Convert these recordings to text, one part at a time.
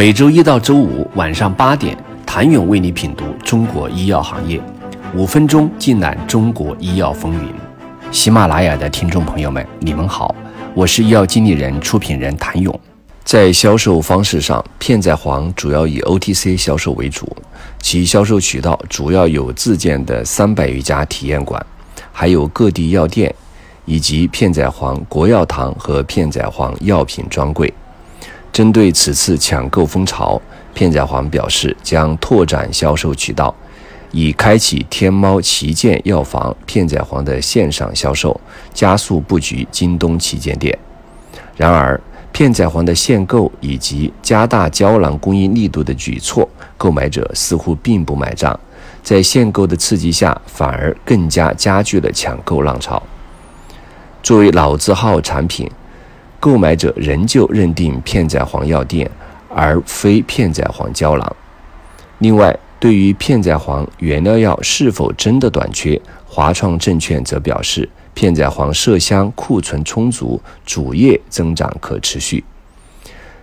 每周一到周五晚上八点，谭勇为你品读中国医药行业，五分钟尽览中国医药风云。喜马拉雅的听众朋友们，你们好，我是医药经理人、出品人谭勇。在销售方式上，片仔癀主要以 OTC 销售为主，其销售渠道主要有自建的三百余家体验馆，还有各地药店，以及片仔癀国药堂和片仔癀药品专柜。针对此次抢购风潮，片仔癀表示将拓展销售渠道，以开启天猫旗舰药房片仔癀的线上销售，加速布局京东旗舰店。然而，片仔癀的限购以及加大胶囊供应力度的举措，购买者似乎并不买账，在限购的刺激下，反而更加加剧了抢购浪潮。作为老字号产品。购买者仍旧认定片仔癀药店，而非片仔癀胶囊。另外，对于片仔癀原料药是否真的短缺，华创证券则表示，片仔癀麝香库存充足，主业增长可持续。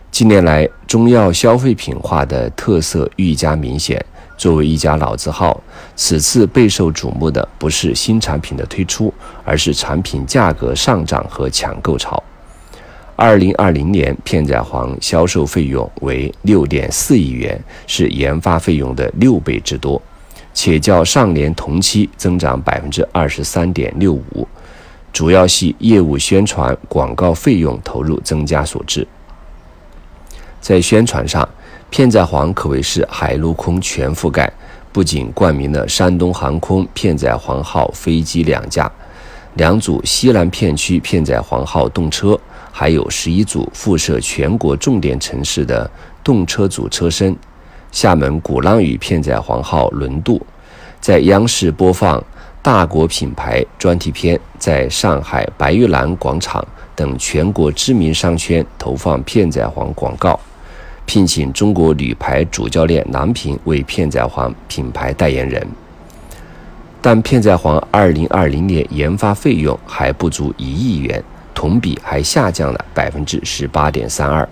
近年来，中药消费品化的特色愈加明显。作为一家老字号，此次备受瞩目的不是新产品的推出，而是产品价格上涨和抢购潮。二零二零年，片仔癀销售费用为六点四亿元，是研发费用的六倍之多，且较上年同期增长百分之二十三点六五，主要系业务宣传广告费用投入增加所致。在宣传上，片仔癀可谓是海陆空全覆盖，不仅冠名了山东航空片仔癀号飞机两架，两组西南片区片仔癀号动车。还有十一组辐射全国重点城市的动车组车身，厦门鼓浪屿片仔癀号轮渡，在央视播放大国品牌专题片，在上海白玉兰广场等全国知名商圈投放片仔癀广告，聘请中国女排主教练郎平为片仔癀品牌代言人。但片仔癀二零二零年研发费用还不足一亿元。同比还下降了百分之十八点三二，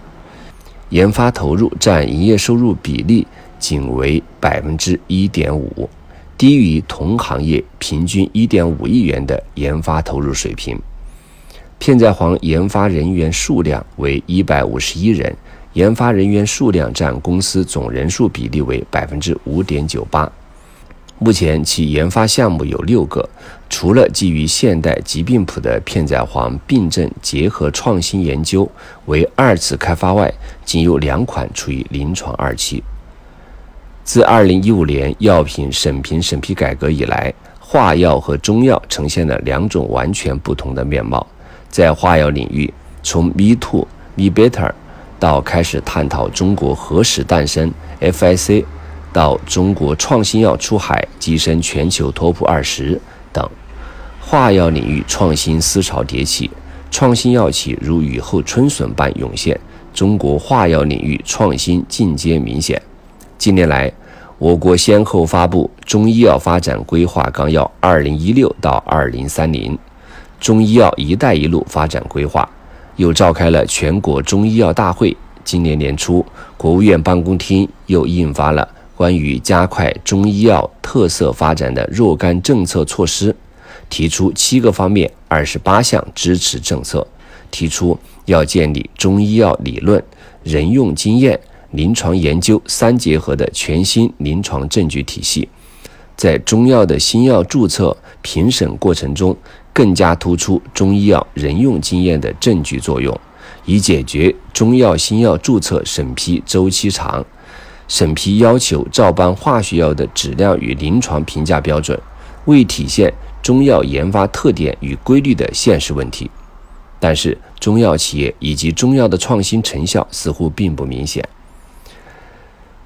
研发投入占营业收入比例仅为百分之一点五，低于同行业平均一点五亿元的研发投入水平。片仔癀研发人员数量为一百五十一人，研发人员数量占公司总人数比例为百分之五点九八。目前其研发项目有六个，除了基于现代疾病谱的片仔癀病症结合创新研究为二次开发外，仅有两款处于临床二期。自二零一五年药品审评审批改革以来，化药和中药呈现了两种完全不同的面貌。在化药领域，从 Me Too、Me Better 到开始探讨中国何时诞生 FIC。到中国创新药出海跻身全球 TOP 二十等，化药领域创新思潮迭起，创新药企如雨后春笋般涌现，中国化药领域创新进阶明显。近年来，我国先后发布《中医药发展规划纲要（二零一六到二零三零）》、《中医药“一带一路”发展规划，又召开了全国中医药大会。今年年初，国务院办公厅又印发了。关于加快中医药特色发展的若干政策措施，提出七个方面、二十八项支持政策，提出要建立中医药理论、人用经验、临床研究三结合的全新临床证据体系，在中药的新药注册评审过程中，更加突出中医药人用经验的证据作用，以解决中药新药注册审批周期长。审批要求照搬化学药的质量与临床评价标准，未体现中药研发特点与规律的现实问题。但是，中药企业以及中药的创新成效似乎并不明显。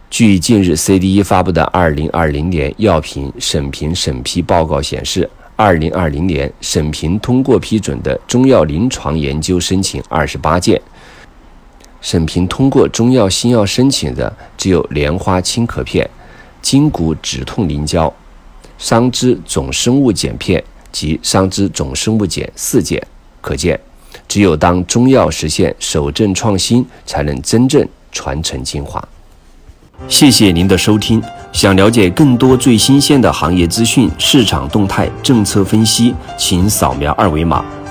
据近日 CDE 发布的《2020年药品审评审批报告》显示，2020年审评通过批准的中药临床研究申请二十八件。审评通过中药新药申请的只有莲花清咳片、筋骨止痛凝胶、桑枝总生物碱片及桑枝总生物碱四件。可见，只有当中药实现守正创新，才能真正传承精华。谢谢您的收听。想了解更多最新鲜的行业资讯、市场动态、政策分析，请扫描二维码